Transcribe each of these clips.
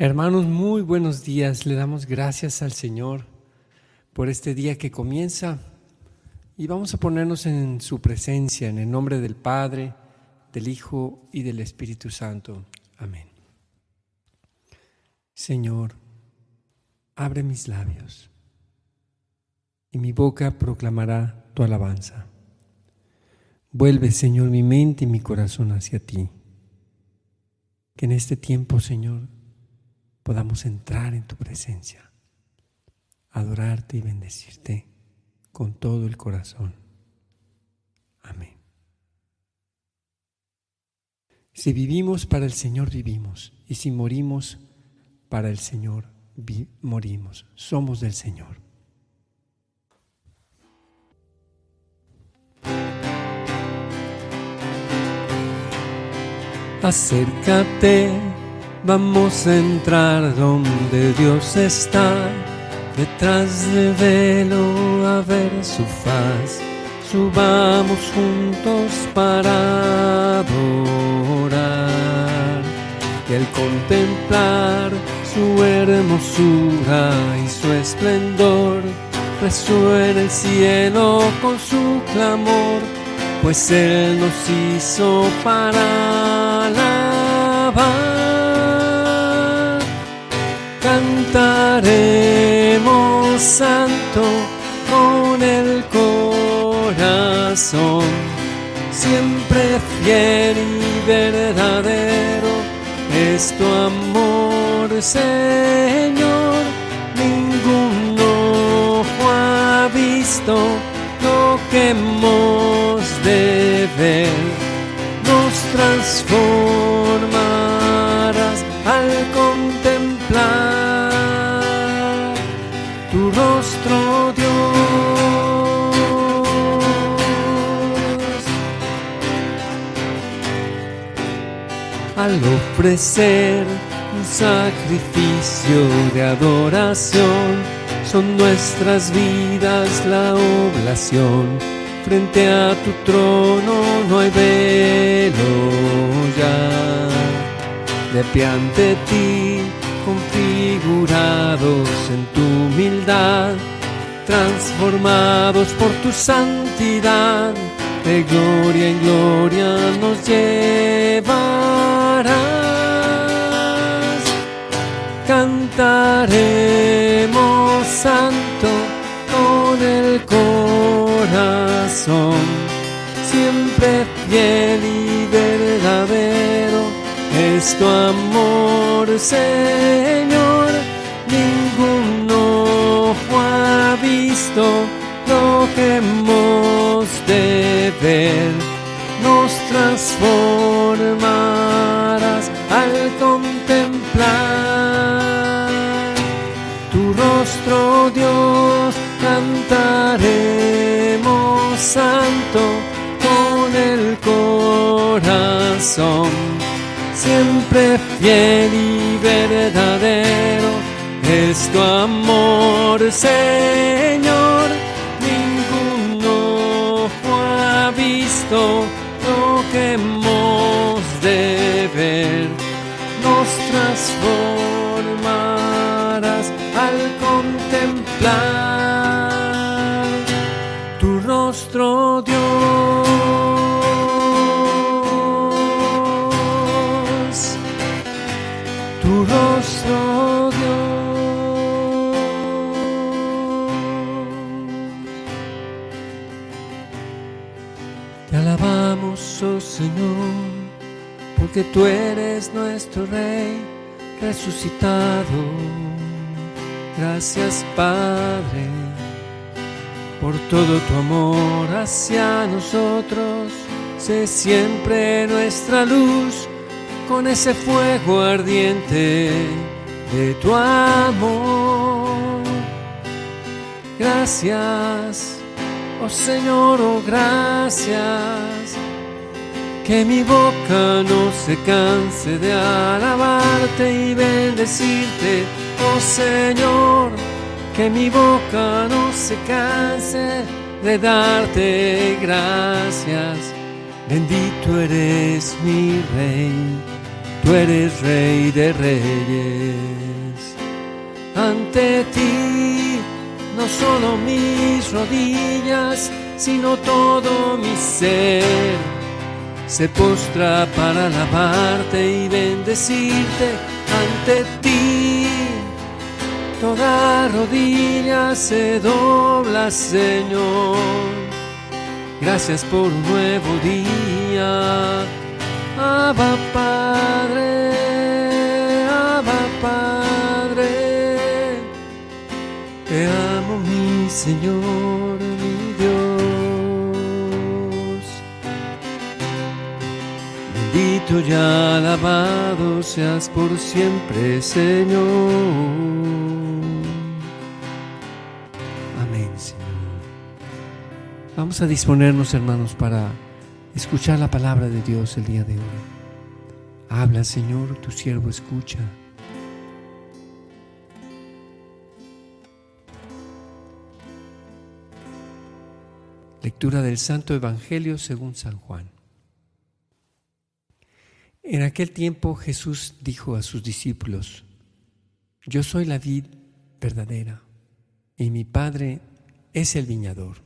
Hermanos, muy buenos días. Le damos gracias al Señor por este día que comienza y vamos a ponernos en su presencia, en el nombre del Padre, del Hijo y del Espíritu Santo. Amén. Señor, abre mis labios y mi boca proclamará tu alabanza. Vuelve, Señor, mi mente y mi corazón hacia ti. Que en este tiempo, Señor, podamos entrar en tu presencia, adorarte y bendecirte con todo el corazón. Amén. Si vivimos para el Señor, vivimos. Y si morimos para el Señor, morimos. Somos del Señor. Acércate Vamos a entrar donde Dios está, detrás de velo a ver su faz. Subamos juntos para adorar y al contemplar su hermosura y su esplendor, resuena el cielo con su clamor, pues Él nos hizo para cantaremos santo con el corazón, siempre fiel y verdadero es tu amor, Señor. Ningún ojo ha visto lo que hemos de ver, nos transformarás al contemplar al ofrecer un sacrificio de adoración, son nuestras vidas la oblación. Frente a tu trono no hay velo ya, de pie ante ti, configurados en tu humildad, transformados por tu santidad, de gloria en gloria nos lleva Cantaremos santo con el corazón, siempre fiel y verdadero es tu amor, Señor. Siempre fiel y verdadero es tu amor, Señor. Porque tú eres nuestro Rey resucitado. Gracias Padre por todo tu amor hacia nosotros. Sé siempre nuestra luz con ese fuego ardiente de tu amor. Gracias, oh Señor, oh gracias que mi boca no se canse de alabarte y bendecirte, oh Señor. Que mi boca no se canse de darte gracias. Bendito eres mi Rey, tú eres rey de reyes. Ante ti no solo mis rodillas, sino todo mi ser se postra para alabarte y bendecirte ante ti. Toda rodilla se dobla, Señor. Gracias por un nuevo día. Abba Padre, Abba Padre. Te amo, mi Señor, Bendito y alabado seas por siempre, Señor. Vamos a disponernos, hermanos, para escuchar la palabra de Dios el día de hoy. Habla, Señor, tu siervo escucha. Lectura del Santo Evangelio según San Juan. En aquel tiempo Jesús dijo a sus discípulos, Yo soy la vid verdadera y mi Padre es el viñador.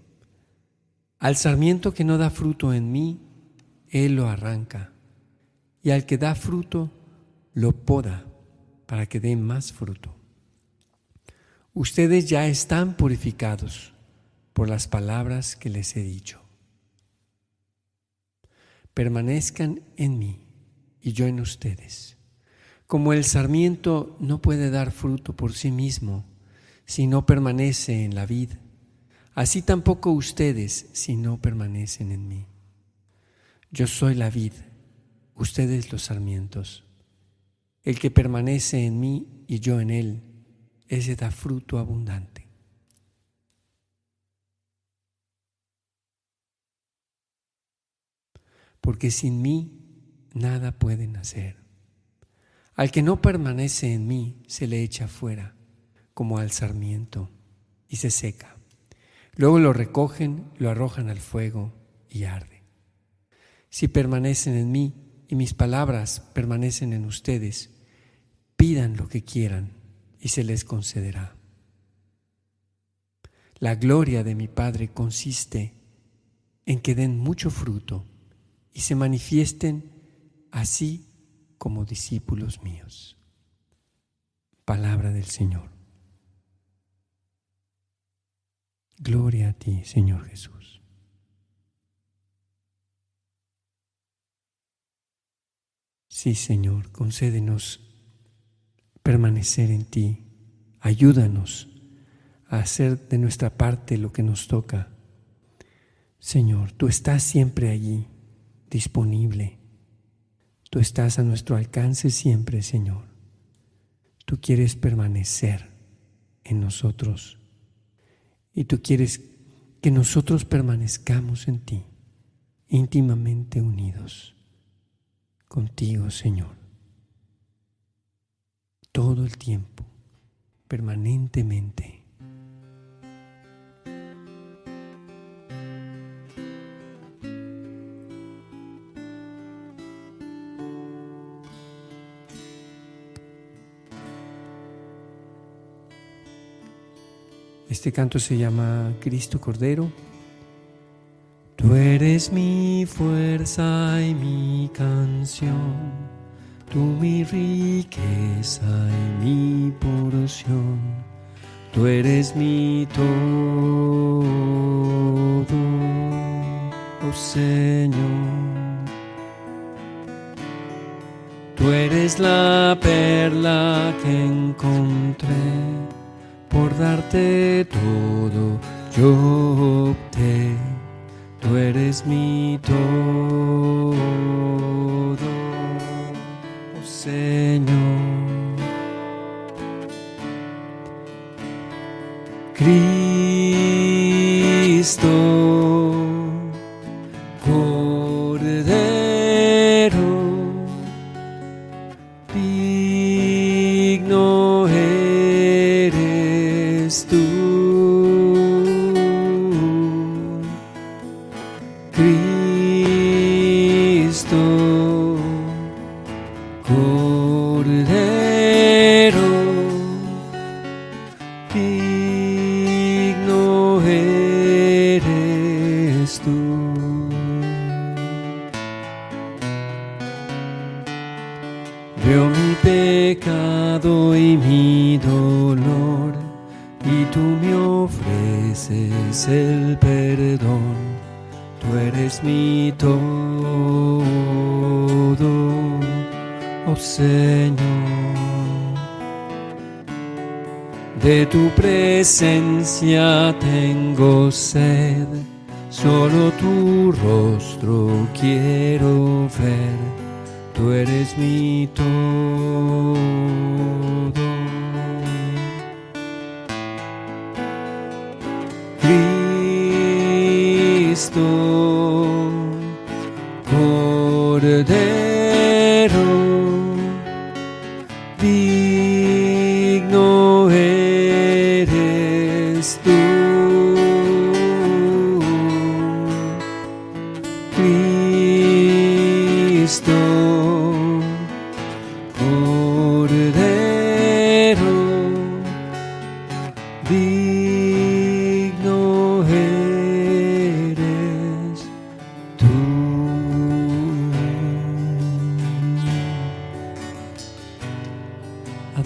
Al sarmiento que no da fruto en mí, Él lo arranca, y al que da fruto, lo poda para que dé más fruto. Ustedes ya están purificados por las palabras que les he dicho. Permanezcan en mí y yo en ustedes. Como el sarmiento no puede dar fruto por sí mismo si no permanece en la vid, así tampoco ustedes si no permanecen en mí. Yo soy la vid, ustedes los sarmientos. El que permanece en mí y yo en él, ese da fruto abundante. Porque sin mí nada pueden hacer. Al que no permanece en mí se le echa fuera, como al sarmiento, y se seca. Luego lo recogen, lo arrojan al fuego y arde. Si permanecen en mí y mis palabras permanecen en ustedes, pidan lo que quieran y se les concederá. La gloria de mi Padre consiste en que den mucho fruto y se manifiesten así como discípulos míos. Palabra del Señor. Gloria a ti, Señor Jesús. Sí, Señor, concédenos permanecer en ti. Ayúdanos a hacer de nuestra parte lo que nos toca. Señor, tú estás siempre allí, disponible. Tú estás a nuestro alcance siempre, Señor. Tú quieres permanecer en nosotros y tú quieres que nosotros permanezcamos en ti, íntimamente unidos contigo, Señor, todo el tiempo, permanentemente. Este canto se llama Cristo Cordero. Tú eres mi fuerza y mi canción, tú mi riqueza y mi porción, tú eres mi todo, oh Señor. Tú eres la perla que encontré por darte todo, yo opté, tú eres mi todo, oh Señor. Cristo, solo tu rostro quiero ver, tú eres mi todo. Cristo,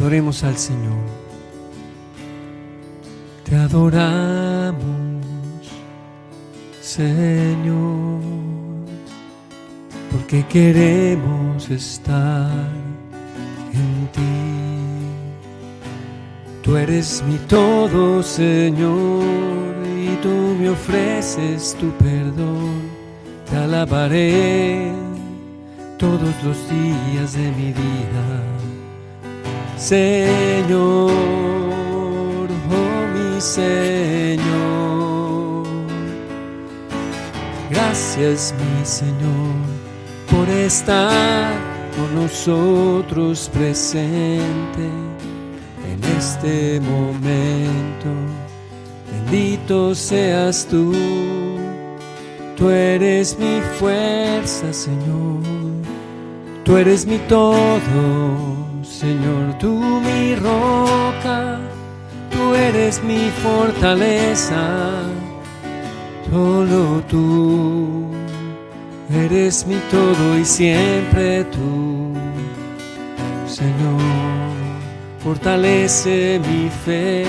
Adoremos al Señor. Te adoramos, Señor, porque queremos estar en ti. Tú eres mi todo, Señor, y tú me ofreces tu perdón. Te alabaré todos los días de mi vida. Señor, oh mi Señor. Gracias mi Señor por estar con nosotros presente en este momento. Bendito seas tú, tú eres mi fuerza Señor, tú eres mi todo. Señor, tú mi roca, tú eres mi fortaleza, solo tú eres mi todo y siempre tú, Señor, fortalece mi fe,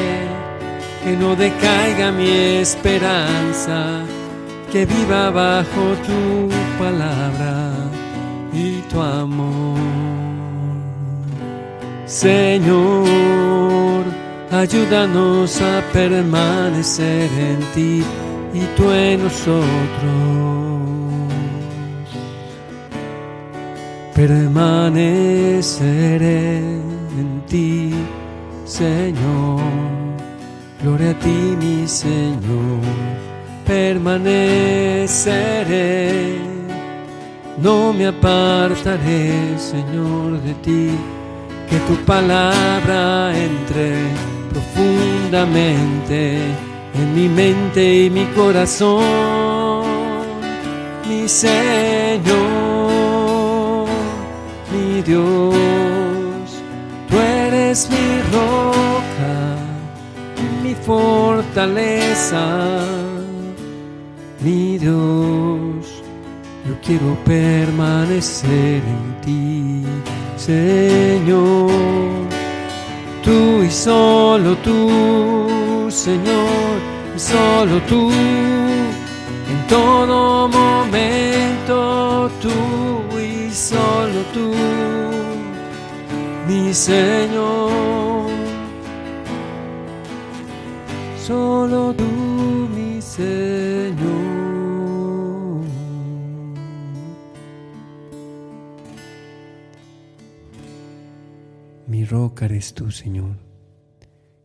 que no decaiga mi esperanza, que viva bajo tu palabra y tu amor. Señor, ayúdanos a permanecer en ti y tú en nosotros. Permaneceré en ti, Señor. Gloria a ti, mi Señor. Permaneceré. No me apartaré, Señor, de ti que tu palabra entre profundamente en mi mente y mi corazón, mi Señor, mi Dios, tú eres mi roca, mi fortaleza, mi Dios, yo quiero permanecer en ti. Señor, tú y solo tú, Señor, solo tú, en todo momento tú y solo tú, mi Señor, solo tú, mi Señor. Roca eres tú, Señor.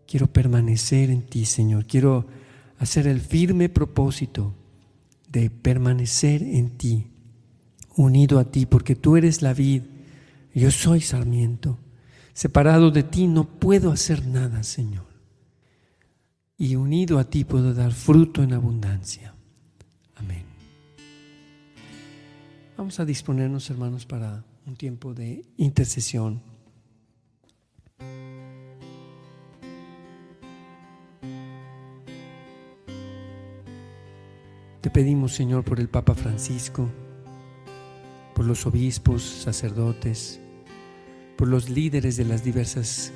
Quiero permanecer en ti, Señor. Quiero hacer el firme propósito de permanecer en ti, unido a ti, porque tú eres la vid, yo soy sarmiento. Separado de ti no puedo hacer nada, Señor. Y unido a ti puedo dar fruto en abundancia. Amén. Vamos a disponernos, hermanos, para un tiempo de intercesión. Pedimos, Señor, por el Papa Francisco, por los obispos, sacerdotes, por los líderes de las diversas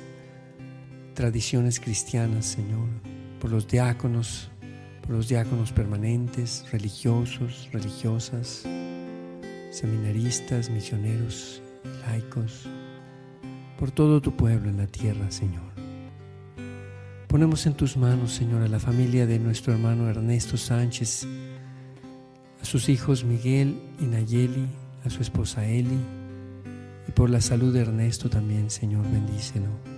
tradiciones cristianas, Señor, por los diáconos, por los diáconos permanentes, religiosos, religiosas, seminaristas, misioneros, laicos, por todo tu pueblo en la tierra, Señor. Ponemos en tus manos, Señor, a la familia de nuestro hermano Ernesto Sánchez, a sus hijos Miguel y Nayeli, a su esposa Eli, y por la salud de Ernesto también, Señor, bendícelo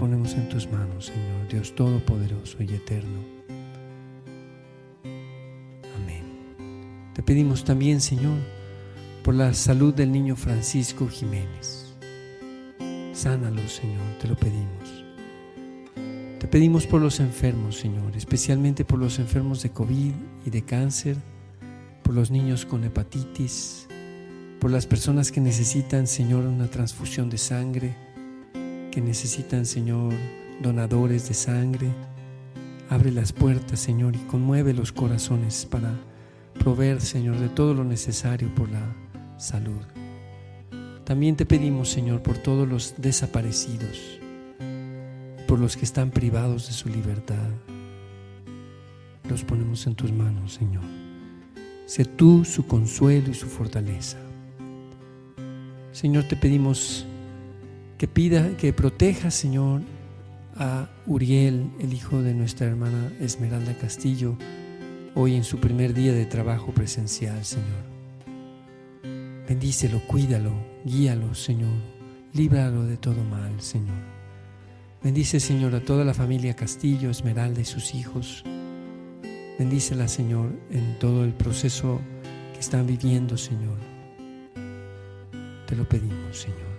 ponemos en tus manos, Señor, Dios Todopoderoso y Eterno. Amén. Te pedimos también, Señor, por la salud del niño Francisco Jiménez. Sánalo, Señor, te lo pedimos. Pedimos por los enfermos, Señor, especialmente por los enfermos de COVID y de cáncer, por los niños con hepatitis, por las personas que necesitan, Señor, una transfusión de sangre que necesitan, Señor, donadores de sangre. Abre las puertas, Señor, y conmueve los corazones para proveer, Señor, de todo lo necesario por la salud. También te pedimos, Señor, por todos los desaparecidos, por los que están privados de su libertad. Los ponemos en tus manos, Señor. Sé tú su consuelo y su fortaleza. Señor, te pedimos que pida, que proteja, Señor, a Uriel, el hijo de nuestra hermana Esmeralda Castillo, hoy en su primer día de trabajo presencial, Señor. Bendícelo, cuídalo, guíalo, Señor. Líbralo de todo mal, Señor. Bendice, Señor, a toda la familia Castillo, Esmeralda y sus hijos. Bendícela, Señor, en todo el proceso que están viviendo, Señor. Te lo pedimos, Señor.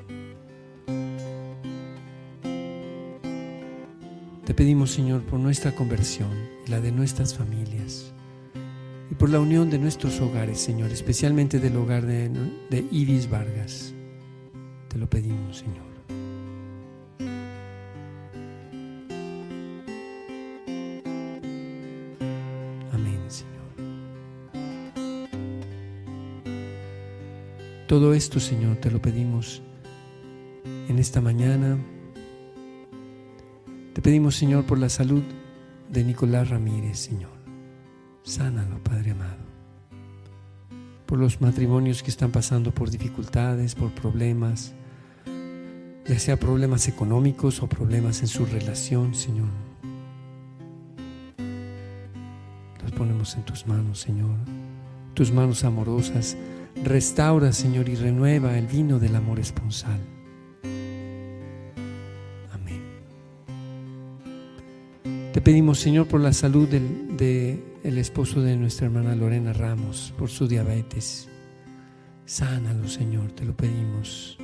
Te pedimos, Señor, por nuestra conversión y la de nuestras familias y por la unión de nuestros hogares, Señor, especialmente del hogar de, de Iris Vargas. Te lo pedimos, Señor. Todo esto, Señor, te lo pedimos en esta mañana te pedimos, Señor, por la salud de Nicolás Ramírez, Señor. Sánalo, Padre amado. Por los matrimonios que están pasando por dificultades, por problemas, ya sea problemas económicos o problemas en su relación, Señor. Los ponemos en tus manos, Señor. Tus manos amorosas. Restaura, Señor, y renueva el vino del amor esponsal. Te pedimos, Señor, por la salud del de el esposo de nuestra hermana Lorena Ramos, por su diabetes. Sánalo, Señor, te lo pedimos.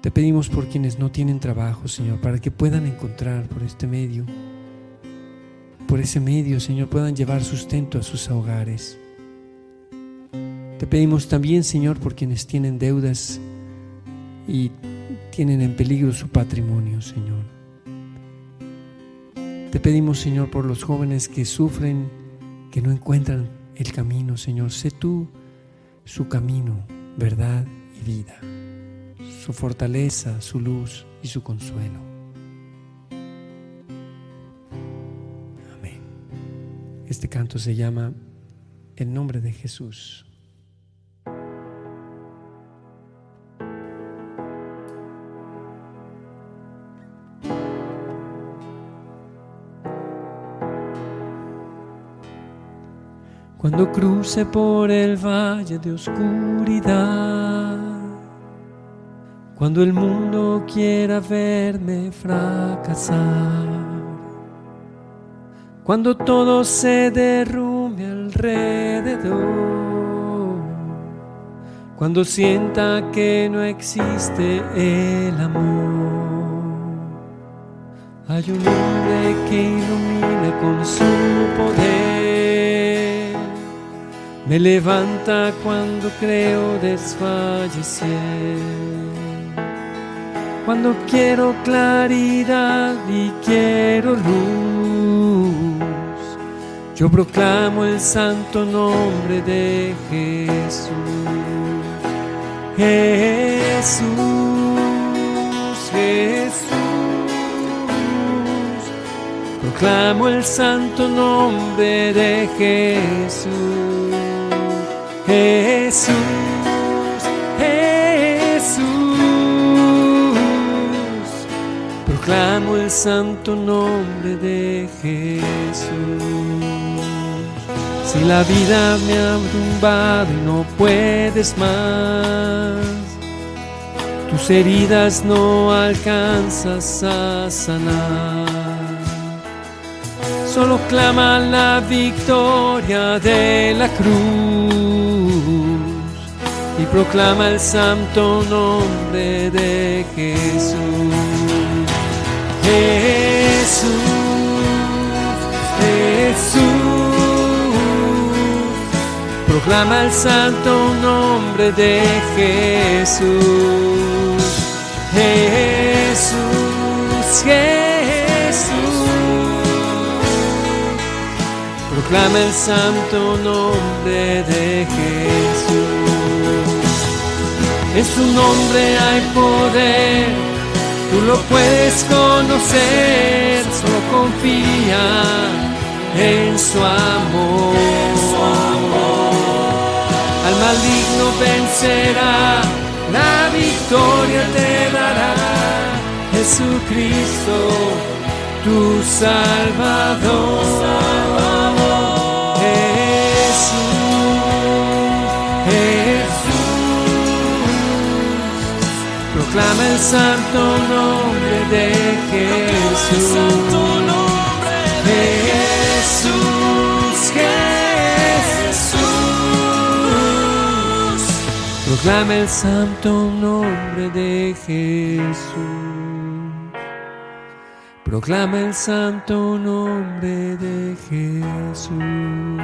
Te pedimos por quienes no tienen trabajo, Señor, para que puedan encontrar por este medio, por ese medio, Señor, puedan llevar sustento a sus hogares. Te pedimos también, Señor, por quienes tienen deudas y tienen en peligro su patrimonio, Señor. Te pedimos, Señor, por los jóvenes que sufren, que no encuentran el camino, Señor. Sé tú su camino, verdad y vida, su fortaleza, su luz y su consuelo. Amén. Este canto se llama El nombre de Jesús. Cuando cruce por el valle de oscuridad, cuando el mundo quiera verme fracasar, cuando todo se derrumbe alrededor, cuando sienta que no existe el amor, hay un hombre que ilumina con su poder me levanta cuando creo desfallecer. Cuando quiero claridad y quiero luz, Yo proclamo el santo nombre de Jesús. Jesús, Jesús. Proclamo el santo nombre de Jesús. Jesús, Jesús. Proclamo el santo nombre de Jesús. Si la vida me ha tumbado y no puedes más, tus heridas no alcanzas a sanar. Solo clama la victoria de la cruz y proclama el santo nombre de Jesús. Jesús, Jesús. Proclama el santo nombre de Jesús. Jesús, Jesús. Proclama el santo nombre de Jesús. En su nombre hay poder, tú lo puedes conocer, solo confía en su amor al maligno vencerá, la victoria te dará Jesucristo, tu Salvador. Jesús, Jesús, proclama el santo nombre de Jesús. Proclama el santo nombre de Jesús. Proclama el santo nombre de Jesús.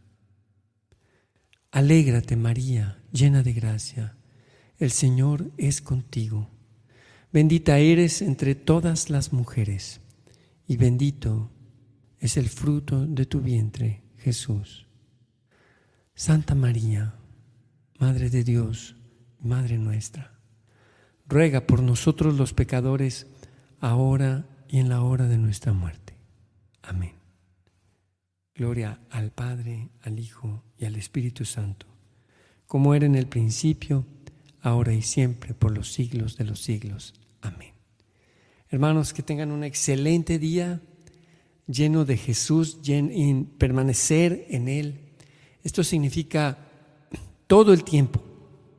Alégrate María, llena de gracia, el Señor es contigo. Bendita eres entre todas las mujeres, y bendito es el fruto de tu vientre, Jesús. Santa María, Madre de Dios, Madre nuestra, ruega por nosotros los pecadores, ahora y en la hora de nuestra muerte. Amén. Gloria al Padre, al Hijo y al Espíritu Santo, como era en el principio, ahora y siempre, por los siglos de los siglos. Amén. Hermanos, que tengan un excelente día lleno de Jesús, permanecer en Él esto significa todo el tiempo.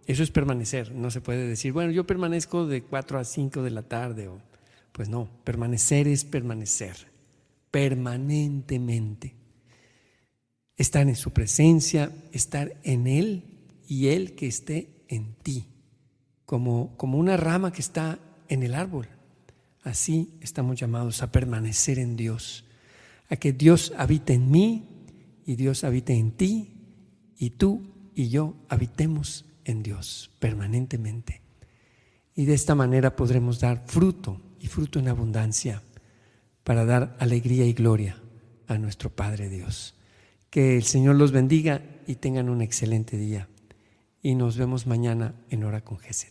Eso es permanecer. No se puede decir, bueno, yo permanezco de 4 a 5 de la tarde. O, pues no, permanecer es permanecer permanentemente. Estar en su presencia, estar en Él y Él que esté en ti, como, como una rama que está en el árbol. Así estamos llamados a permanecer en Dios, a que Dios habite en mí y Dios habite en ti y tú y yo habitemos en Dios permanentemente. Y de esta manera podremos dar fruto y fruto en abundancia para dar alegría y gloria a nuestro Padre Dios. Que el Señor los bendiga y tengan un excelente día. Y nos vemos mañana en Hora con Gesed.